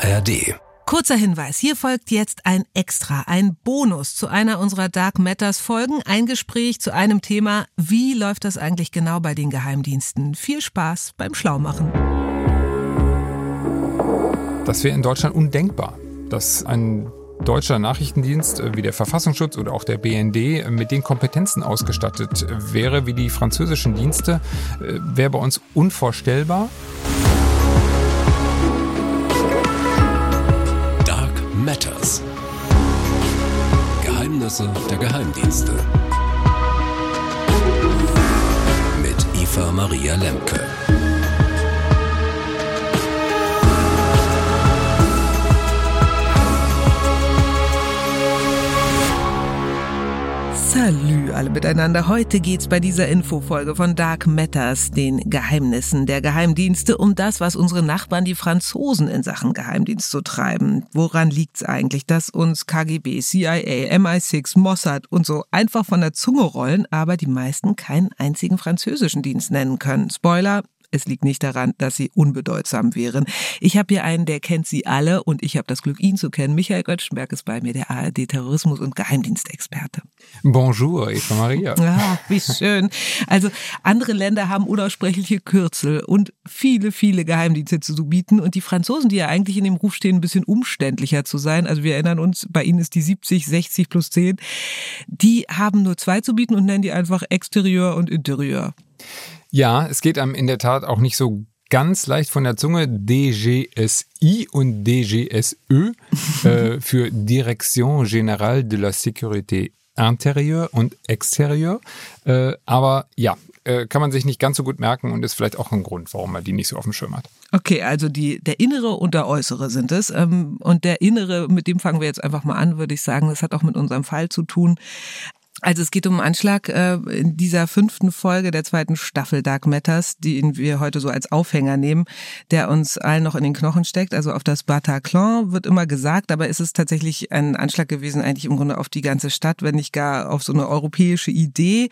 ARD. Kurzer Hinweis, hier folgt jetzt ein Extra, ein Bonus zu einer unserer Dark Matters Folgen, ein Gespräch zu einem Thema, wie läuft das eigentlich genau bei den Geheimdiensten? Viel Spaß beim Schlaumachen. Das wäre in Deutschland undenkbar, dass ein deutscher Nachrichtendienst äh, wie der Verfassungsschutz oder auch der BND äh, mit den Kompetenzen ausgestattet wäre wie die französischen Dienste, äh, wäre bei uns unvorstellbar. Geheimdienste. Mit Eva Maria Lemke. Miteinander. Heute geht's bei dieser Infofolge von Dark Matters, den Geheimnissen der Geheimdienste, um das, was unsere Nachbarn, die Franzosen, in Sachen Geheimdienst so treiben. Woran liegt's eigentlich, dass uns KGB, CIA, MI6, Mossad und so einfach von der Zunge rollen, aber die meisten keinen einzigen französischen Dienst nennen können? Spoiler, es liegt nicht daran, dass sie unbedeutsam wären. Ich habe hier einen, der kennt sie alle und ich habe das Glück, ihn zu kennen. Michael Göttschenberg ist bei mir, der ARD-Terrorismus- und Geheimdienstexperte. Bonjour, Eva Maria. Ja, wie schön. Also andere Länder haben unaussprechliche Kürzel und viele, viele Geheimdienste zu bieten. Und die Franzosen, die ja eigentlich in dem Ruf stehen, ein bisschen umständlicher zu sein, also wir erinnern uns, bei ihnen ist die 70, 60 plus 10, die haben nur zwei zu bieten und nennen die einfach Exterieur und Interieur. Ja, es geht einem in der Tat auch nicht so ganz leicht von der Zunge DGSI und DGSE äh, für Direction Générale de la Sécurité Intérieure und Extérieure. Äh, aber ja, äh, kann man sich nicht ganz so gut merken und ist vielleicht auch ein Grund, warum man die nicht so auf dem Schirm hat. Okay, also die, der innere und der äußere sind es. Ähm, und der innere, mit dem fangen wir jetzt einfach mal an, würde ich sagen. Das hat auch mit unserem Fall zu tun. Also es geht um einen Anschlag äh, in dieser fünften Folge der zweiten Staffel Dark Matters, den wir heute so als Aufhänger nehmen, der uns allen noch in den Knochen steckt. Also auf das Bataclan wird immer gesagt, aber es ist tatsächlich ein Anschlag gewesen, eigentlich im Grunde auf die ganze Stadt, wenn nicht gar auf so eine europäische Idee.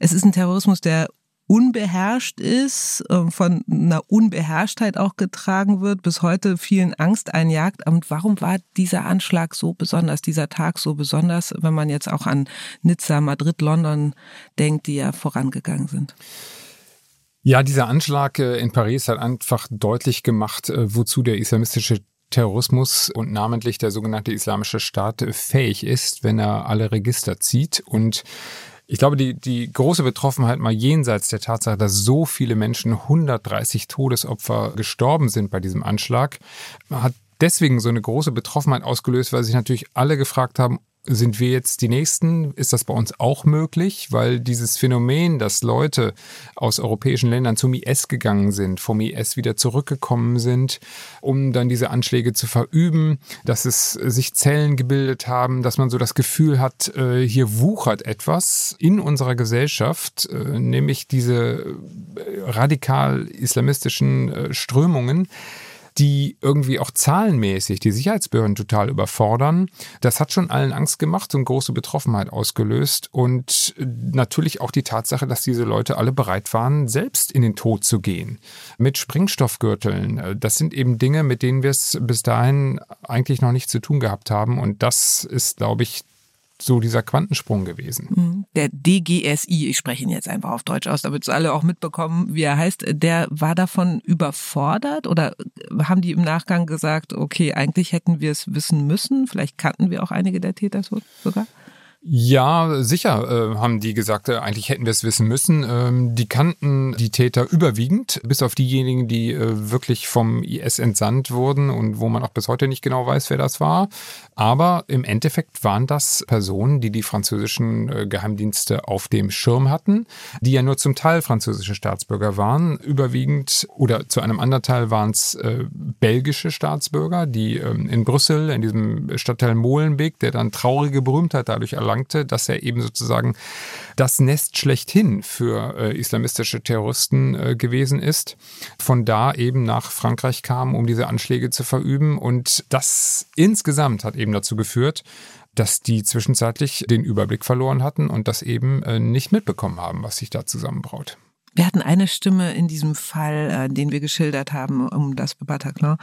Es ist ein Terrorismus, der unbeherrscht ist, ähm, von einer Unbeherrschtheit auch getragen wird, bis heute vielen Angst einjagt. Und warum war dieser Anschlag so besonders, dieser Tag so besonders, wenn man jetzt auch an Nizza, Madrid, London denkt, die ja vorangegangen sind? Ja, dieser Anschlag äh, in Paris hat einfach deutlich gemacht, äh, wozu der islamistische Terrorismus und namentlich der sogenannte Islamische Staat fähig ist, wenn er alle Register zieht. Und ich glaube, die, die große Betroffenheit mal jenseits der Tatsache, dass so viele Menschen, 130 Todesopfer gestorben sind bei diesem Anschlag, hat deswegen so eine große Betroffenheit ausgelöst, weil sich natürlich alle gefragt haben, sind wir jetzt die Nächsten? Ist das bei uns auch möglich? Weil dieses Phänomen, dass Leute aus europäischen Ländern zum IS gegangen sind, vom IS wieder zurückgekommen sind, um dann diese Anschläge zu verüben, dass es sich Zellen gebildet haben, dass man so das Gefühl hat, äh, hier wuchert etwas in unserer Gesellschaft, äh, nämlich diese äh, radikal islamistischen Strömungen, die irgendwie auch zahlenmäßig die Sicherheitsbehörden total überfordern. Das hat schon allen Angst gemacht und große Betroffenheit ausgelöst und natürlich auch die Tatsache, dass diese Leute alle bereit waren, selbst in den Tod zu gehen. Mit Sprengstoffgürteln. Das sind eben Dinge, mit denen wir es bis dahin eigentlich noch nicht zu tun gehabt haben und das ist, glaube ich, so dieser Quantensprung gewesen. Mhm. Der DGSI, ich spreche ihn jetzt einfach auf Deutsch aus, damit es alle auch mitbekommen, wie er heißt, der war davon überfordert oder haben die im Nachgang gesagt, okay, eigentlich hätten wir es wissen müssen, vielleicht kannten wir auch einige der Täter sogar? Ja, sicher äh, haben die gesagt, äh, eigentlich hätten wir es wissen müssen. Ähm, die kannten die Täter überwiegend, bis auf diejenigen, die äh, wirklich vom IS entsandt wurden und wo man auch bis heute nicht genau weiß, wer das war. Aber im Endeffekt waren das Personen, die die französischen äh, Geheimdienste auf dem Schirm hatten, die ja nur zum Teil französische Staatsbürger waren. Überwiegend oder zu einem anderen Teil waren es äh, belgische Staatsbürger, die ähm, in Brüssel, in diesem Stadtteil Molenbeek, der dann traurige Berühmtheit dadurch erlangt erlangte, dass er eben sozusagen das Nest schlechthin für äh, islamistische Terroristen äh, gewesen ist. Von da eben nach Frankreich kam, um diese Anschläge zu verüben. Und das insgesamt hat eben dazu geführt, dass die zwischenzeitlich den Überblick verloren hatten und das eben äh, nicht mitbekommen haben, was sich da zusammenbraut. Wir hatten eine Stimme in diesem Fall, äh, den wir geschildert haben, um das Bataclan,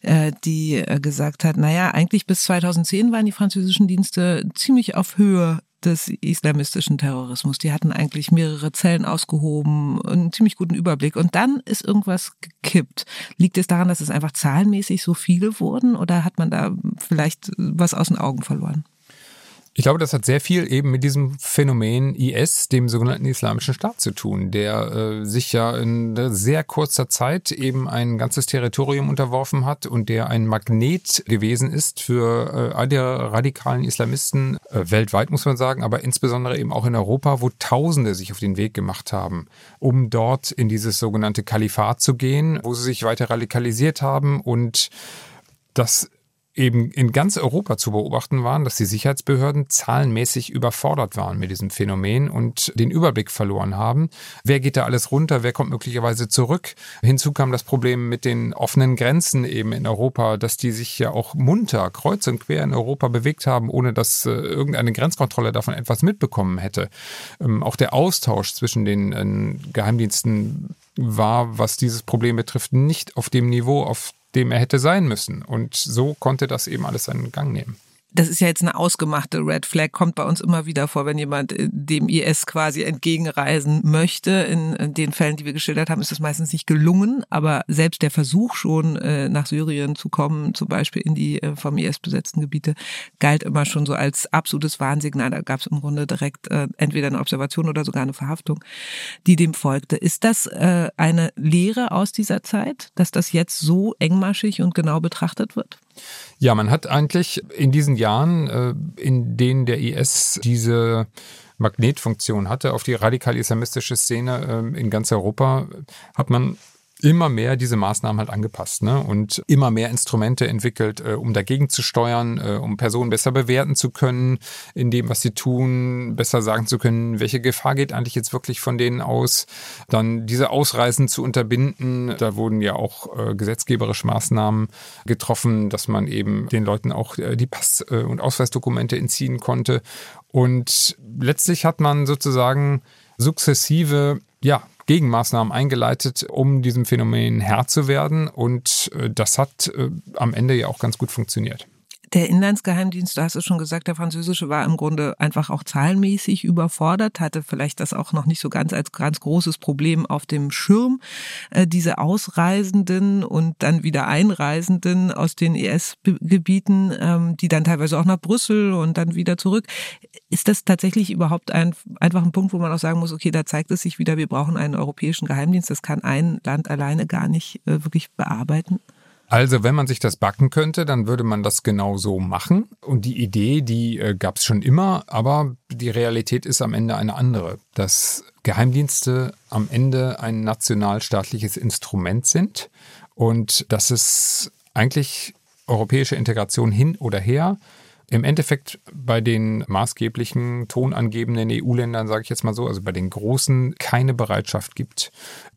äh, die äh, gesagt hat, naja, eigentlich bis 2010 waren die französischen Dienste ziemlich auf Höhe des islamistischen Terrorismus. Die hatten eigentlich mehrere Zellen ausgehoben, einen ziemlich guten Überblick. Und dann ist irgendwas gekippt. Liegt es daran, dass es einfach zahlenmäßig so viele wurden oder hat man da vielleicht was aus den Augen verloren? Ich glaube, das hat sehr viel eben mit diesem Phänomen IS, dem sogenannten Islamischen Staat, zu tun, der äh, sich ja in sehr kurzer Zeit eben ein ganzes Territorium unterworfen hat und der ein Magnet gewesen ist für äh, all die radikalen Islamisten äh, weltweit, muss man sagen, aber insbesondere eben auch in Europa, wo Tausende sich auf den Weg gemacht haben, um dort in dieses sogenannte Kalifat zu gehen, wo sie sich weiter radikalisiert haben und das eben in ganz Europa zu beobachten waren, dass die Sicherheitsbehörden zahlenmäßig überfordert waren mit diesem Phänomen und den Überblick verloren haben. Wer geht da alles runter? Wer kommt möglicherweise zurück? Hinzu kam das Problem mit den offenen Grenzen eben in Europa, dass die sich ja auch munter kreuz und quer in Europa bewegt haben, ohne dass äh, irgendeine Grenzkontrolle davon etwas mitbekommen hätte. Ähm, auch der Austausch zwischen den äh, Geheimdiensten war, was dieses Problem betrifft, nicht auf dem Niveau, auf dem er hätte sein müssen. Und so konnte das eben alles seinen Gang nehmen das ist ja jetzt eine ausgemachte Red Flag, kommt bei uns immer wieder vor, wenn jemand äh, dem IS quasi entgegenreisen möchte. In den Fällen, die wir geschildert haben, ist das meistens nicht gelungen, aber selbst der Versuch schon, äh, nach Syrien zu kommen, zum Beispiel in die äh, vom IS besetzten Gebiete, galt immer schon so als absolutes Warnsignal. Da gab es im Grunde direkt entweder eine Observation oder sogar eine Verhaftung, die dem folgte. Ist das eine Lehre aus dieser Zeit, dass das jetzt so engmaschig und genau betrachtet wird? Ja, man hat eigentlich in diesen Jahren, äh, in denen der IS diese Magnetfunktion hatte auf die radikal-islamistische Szene ähm, in ganz Europa, hat man immer mehr diese Maßnahmen halt angepasst ne? und immer mehr Instrumente entwickelt, äh, um dagegen zu steuern, äh, um Personen besser bewerten zu können, in dem, was sie tun, besser sagen zu können, welche Gefahr geht eigentlich jetzt wirklich von denen aus, dann diese Ausreisen zu unterbinden. Da wurden ja auch äh, gesetzgeberische Maßnahmen getroffen, dass man eben den Leuten auch äh, die Pass- äh, und Ausweisdokumente entziehen konnte. Und letztlich hat man sozusagen sukzessive ja, Gegenmaßnahmen eingeleitet, um diesem Phänomen Herr zu werden. Und äh, das hat äh, am Ende ja auch ganz gut funktioniert. Der Inlandsgeheimdienst, du hast es schon gesagt, der französische war im Grunde einfach auch zahlenmäßig überfordert, hatte vielleicht das auch noch nicht so ganz als ganz großes Problem auf dem Schirm. Äh, diese Ausreisenden und dann wieder Einreisenden aus den ES-Gebieten, ähm, die dann teilweise auch nach Brüssel und dann wieder zurück. Ist das tatsächlich überhaupt ein, einfach ein Punkt, wo man auch sagen muss, okay, da zeigt es sich wieder, wir brauchen einen europäischen Geheimdienst. Das kann ein Land alleine gar nicht äh, wirklich bearbeiten? Also, wenn man sich das backen könnte, dann würde man das genau so machen. Und die Idee, die äh, gab es schon immer, aber die Realität ist am Ende eine andere. Dass Geheimdienste am Ende ein nationalstaatliches Instrument sind und dass es eigentlich europäische Integration hin oder her im Endeffekt bei den maßgeblichen tonangebenden EU-Ländern, sage ich jetzt mal so, also bei den großen, keine Bereitschaft gibt,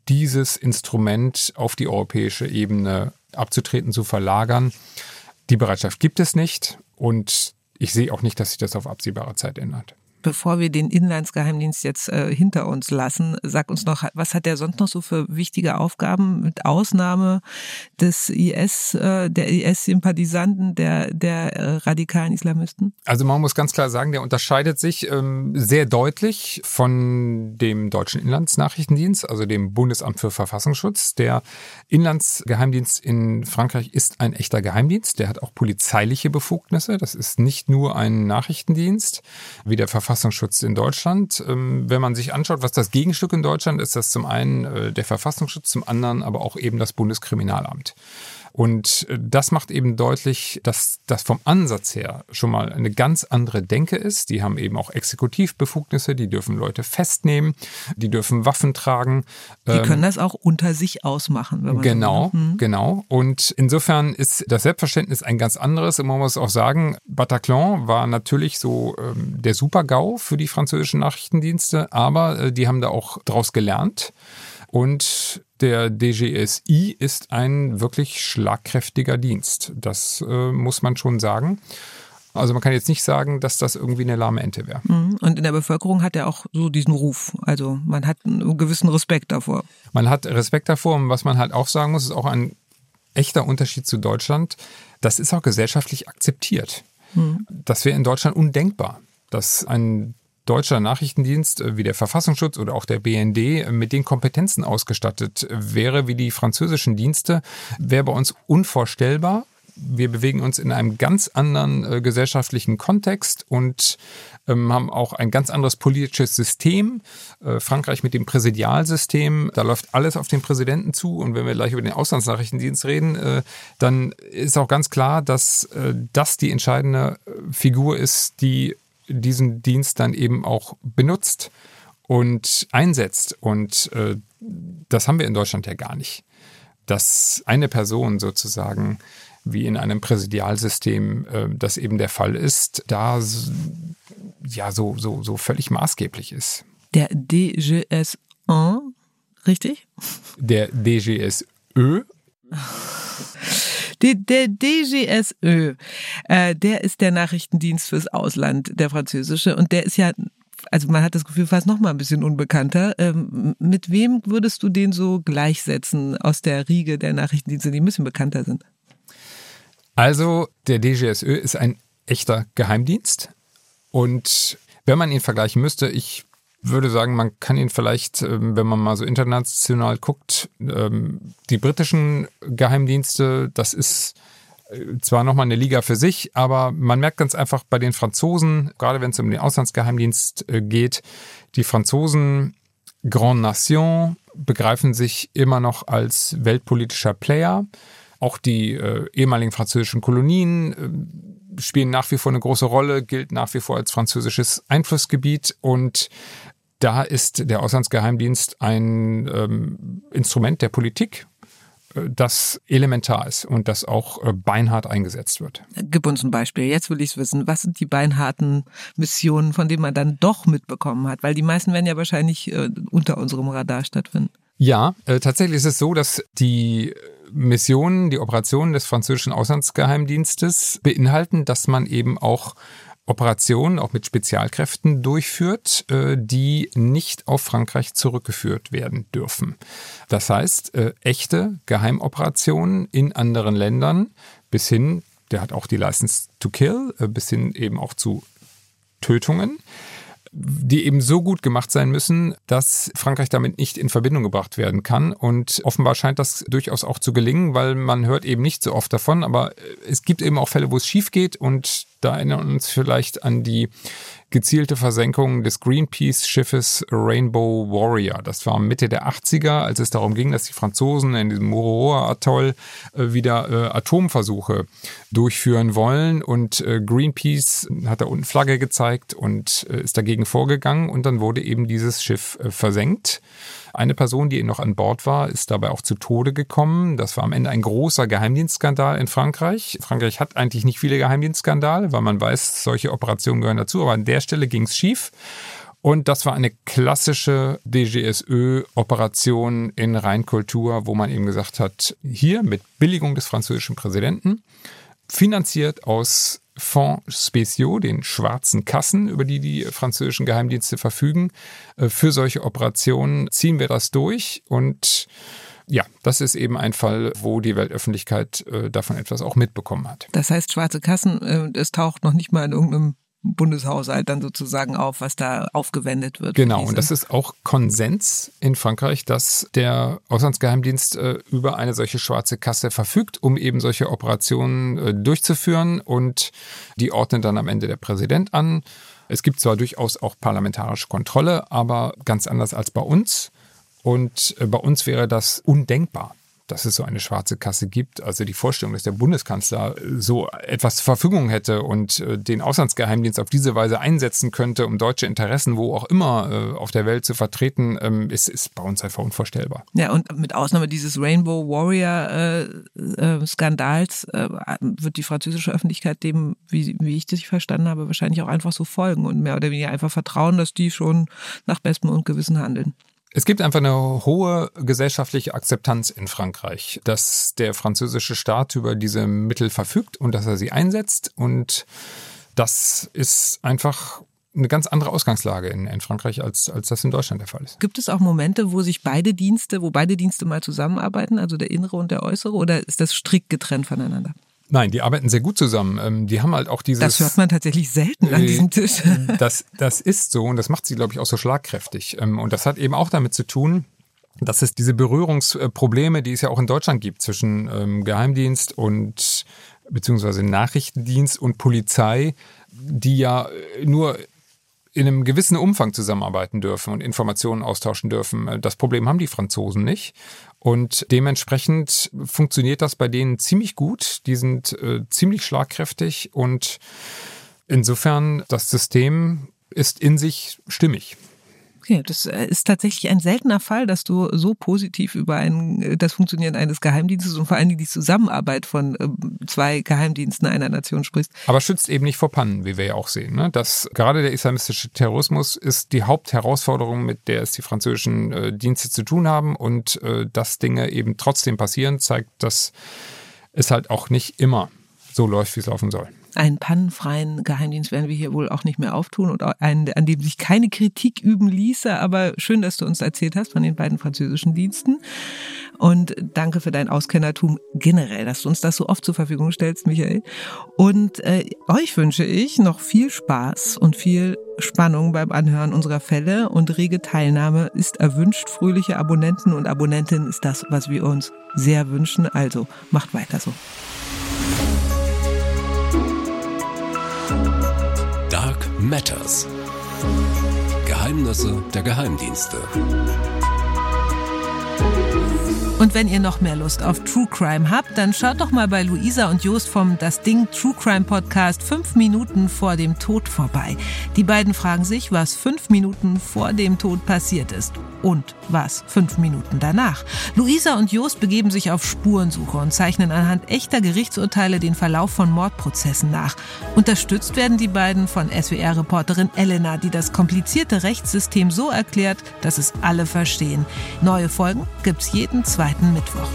dieses Instrument auf die europäische Ebene abzutreten, zu verlagern. Die Bereitschaft gibt es nicht und ich sehe auch nicht, dass sich das auf absehbare Zeit ändert bevor wir den Inlandsgeheimdienst jetzt äh, hinter uns lassen, sag uns noch, was hat der sonst noch so für wichtige Aufgaben mit Ausnahme des IS, äh, der IS-Sympathisanten, der, der äh, radikalen Islamisten? Also man muss ganz klar sagen, der unterscheidet sich ähm, sehr deutlich von dem deutschen Inlandsnachrichtendienst, also dem Bundesamt für Verfassungsschutz. Der Inlandsgeheimdienst in Frankreich ist ein echter Geheimdienst. Der hat auch polizeiliche Befugnisse. Das ist nicht nur ein Nachrichtendienst wie der Verfassungsschutz Verfassungsschutz in Deutschland. Ähm, wenn man sich anschaut, was das Gegenstück in Deutschland ist, das zum einen äh, der Verfassungsschutz, zum anderen aber auch eben das Bundeskriminalamt. Und äh, das macht eben deutlich, dass das vom Ansatz her schon mal eine ganz andere Denke ist. Die haben eben auch Exekutivbefugnisse, die dürfen Leute festnehmen, die dürfen Waffen tragen. Die ähm, können das auch unter sich ausmachen. Wenn man genau, so mhm. genau. Und insofern ist das Selbstverständnis ein ganz anderes. Und man muss auch sagen, Bataclan war natürlich so ähm, der Super-GAU für die französischen Nachrichtendienste, aber äh, die haben da auch draus gelernt. Und der DGSI ist ein wirklich schlagkräftiger Dienst. Das äh, muss man schon sagen. Also man kann jetzt nicht sagen, dass das irgendwie eine lahme Ente wäre. Mhm. Und in der Bevölkerung hat er auch so diesen Ruf. Also man hat einen gewissen Respekt davor. Man hat Respekt davor und was man halt auch sagen muss, ist auch ein echter Unterschied zu Deutschland. Das ist auch gesellschaftlich akzeptiert. Mhm. Das wäre in Deutschland undenkbar, dass ein deutscher Nachrichtendienst äh, wie der Verfassungsschutz oder auch der BND äh, mit den Kompetenzen ausgestattet wäre wie die französischen Dienste, wäre bei uns unvorstellbar. Wir bewegen uns in einem ganz anderen äh, gesellschaftlichen Kontext und ähm, haben auch ein ganz anderes politisches System. Äh, Frankreich mit dem Präsidialsystem, da läuft alles auf den Präsidenten zu. Und wenn wir gleich über den Auslandsnachrichtendienst reden, äh, dann ist auch ganz klar, dass äh, das die entscheidende Figur ist, die diesen Dienst dann eben auch benutzt und einsetzt. Und äh, das haben wir in Deutschland ja gar nicht. Dass eine Person sozusagen wie in einem Präsidialsystem äh, das eben der Fall ist, da ja so, so, so völlig maßgeblich ist. Der DGS1, richtig? Der DGSÖ der DGSÖ, äh, der ist der Nachrichtendienst fürs Ausland, der französische. Und der ist ja, also man hat das Gefühl, fast noch mal ein bisschen unbekannter. Ähm, mit wem würdest du den so gleichsetzen aus der Riege der Nachrichtendienste, die ein bisschen bekannter sind? Also, der DGSÖ ist ein echter Geheimdienst. Und wenn man ihn vergleichen müsste, ich würde sagen, man kann ihn vielleicht, ähm, wenn man mal so international guckt, ähm, die britischen Geheimdienste, das ist äh, zwar nochmal eine Liga für sich, aber man merkt ganz einfach bei den Franzosen, gerade wenn es um den Auslandsgeheimdienst äh, geht, die Franzosen Grand Nation begreifen sich immer noch als weltpolitischer Player. Auch die äh, ehemaligen französischen Kolonien äh, spielen nach wie vor eine große Rolle, gilt nach wie vor als französisches Einflussgebiet und da ist der Auslandsgeheimdienst ein ähm, Instrument der Politik, äh, das elementar ist und das auch äh, beinhart eingesetzt wird. Gib uns ein Beispiel. Jetzt will ich es wissen. Was sind die beinharten Missionen, von denen man dann doch mitbekommen hat? Weil die meisten werden ja wahrscheinlich äh, unter unserem Radar stattfinden. Ja, äh, tatsächlich ist es so, dass die Missionen, die Operationen des französischen Auslandsgeheimdienstes beinhalten, dass man eben auch Operationen auch mit Spezialkräften durchführt, äh, die nicht auf Frankreich zurückgeführt werden dürfen. Das heißt, äh, echte Geheimoperationen in anderen Ländern bis hin, der hat auch die License to Kill, äh, bis hin eben auch zu Tötungen die eben so gut gemacht sein müssen, dass Frankreich damit nicht in Verbindung gebracht werden kann. Und offenbar scheint das durchaus auch zu gelingen, weil man hört eben nicht so oft davon. Aber es gibt eben auch Fälle, wo es schief geht und da erinnern uns vielleicht an die gezielte Versenkung des Greenpeace-Schiffes Rainbow Warrior. Das war Mitte der 80er, als es darum ging, dass die Franzosen in diesem Mururoa-Atoll äh, wieder äh, Atomversuche durchführen wollen. Und äh, Greenpeace hat da unten Flagge gezeigt und ist dagegen vorgegangen. Und dann wurde eben dieses Schiff versenkt. Eine Person, die noch an Bord war, ist dabei auch zu Tode gekommen. Das war am Ende ein großer Geheimdienstskandal in Frankreich. Frankreich hat eigentlich nicht viele Geheimdienstskandale, weil man weiß, solche Operationen gehören dazu. Aber an der Stelle ging es schief. Und das war eine klassische DGSÖ-Operation in Rheinkultur, wo man eben gesagt hat, hier mit Billigung des französischen Präsidenten, finanziert aus Fonds spéciaux, den schwarzen Kassen, über die die französischen Geheimdienste verfügen. Äh, für solche Operationen ziehen wir das durch und ja, das ist eben ein Fall, wo die Weltöffentlichkeit äh, davon etwas auch mitbekommen hat. Das heißt, schwarze Kassen, äh, es taucht noch nicht mal in irgendeinem Bundeshaushalt dann sozusagen auf, was da aufgewendet wird. Genau, und das ist auch Konsens in Frankreich, dass der Auslandsgeheimdienst äh, über eine solche schwarze Kasse verfügt, um eben solche Operationen äh, durchzuführen und die ordnet dann am Ende der Präsident an. Es gibt zwar durchaus auch parlamentarische Kontrolle, aber ganz anders als bei uns. Und äh, bei uns wäre das undenkbar dass es so eine schwarze Kasse gibt. Also die Vorstellung, dass der Bundeskanzler so etwas zur Verfügung hätte und äh, den Auslandsgeheimdienst auf diese Weise einsetzen könnte, um deutsche Interessen wo auch immer äh, auf der Welt zu vertreten, ähm, ist, ist bei uns einfach unvorstellbar. Ja, und mit Ausnahme dieses Rainbow Warrior äh, äh, Skandals äh, wird die französische Öffentlichkeit dem, wie, wie ich das verstanden habe, wahrscheinlich auch einfach so folgen und mehr oder weniger einfach vertrauen, dass die schon nach bestem und Gewissen handeln. Es gibt einfach eine hohe gesellschaftliche Akzeptanz in Frankreich, dass der französische Staat über diese Mittel verfügt und dass er sie einsetzt. Und das ist einfach eine ganz andere Ausgangslage in, in Frankreich, als, als das in Deutschland der Fall ist. Gibt es auch Momente, wo sich beide Dienste, wo beide Dienste mal zusammenarbeiten, also der innere und der äußere, oder ist das strikt getrennt voneinander? Nein, die arbeiten sehr gut zusammen. Ähm, die haben halt auch dieses. Das hört man tatsächlich selten an diesem Tisch. Das, das ist so und das macht sie, glaube ich, auch so schlagkräftig. Ähm, und das hat eben auch damit zu tun, dass es diese Berührungsprobleme, die es ja auch in Deutschland gibt, zwischen ähm, Geheimdienst und beziehungsweise Nachrichtendienst und Polizei, die ja nur in einem gewissen Umfang zusammenarbeiten dürfen und Informationen austauschen dürfen. Das Problem haben die Franzosen nicht. Und dementsprechend funktioniert das bei denen ziemlich gut. Die sind äh, ziemlich schlagkräftig und insofern das System ist in sich stimmig. Okay, das äh, ist tatsächlich ein seltener Fall, dass du so positiv über ein, äh, das Funktionieren eines Geheimdienstes und vor allem die Zusammenarbeit von ähm, zwei Geheimdiensten einer Nation sprichst. Aber schützt eben nicht vor Pannen, wie wir ja auch sehen. Ne? Dass gerade der islamistische Terrorismus ist die Hauptherausforderung, mit der es die französischen äh, Dienste zu tun haben und äh, dass Dinge eben trotzdem passieren, zeigt, dass es halt auch nicht immer so läuft, wie es laufen soll. Einen pannenfreien Geheimdienst werden wir hier wohl auch nicht mehr auftun und einen, an dem sich keine Kritik üben ließe. Aber schön, dass du uns erzählt hast von den beiden französischen Diensten. Und danke für dein Auskennertum generell, dass du uns das so oft zur Verfügung stellst, Michael. Und äh, euch wünsche ich noch viel Spaß und viel Spannung beim Anhören unserer Fälle und rege Teilnahme ist erwünscht. Fröhliche Abonnenten und Abonnentinnen ist das, was wir uns sehr wünschen. Also macht weiter so. Matters. Geheimnisse der Geheimdienste. Und wenn ihr noch mehr Lust auf True Crime habt, dann schaut doch mal bei Luisa und Jost vom Das Ding True Crime Podcast fünf Minuten vor dem Tod vorbei. Die beiden fragen sich, was fünf Minuten vor dem Tod passiert ist und was fünf Minuten danach. Luisa und Jost begeben sich auf Spurensuche und zeichnen anhand echter Gerichtsurteile den Verlauf von Mordprozessen nach. Unterstützt werden die beiden von SWR-Reporterin Elena, die das komplizierte Rechtssystem so erklärt, dass es alle verstehen. Neue Folgen gibt's jeden zweiten Mittwoch.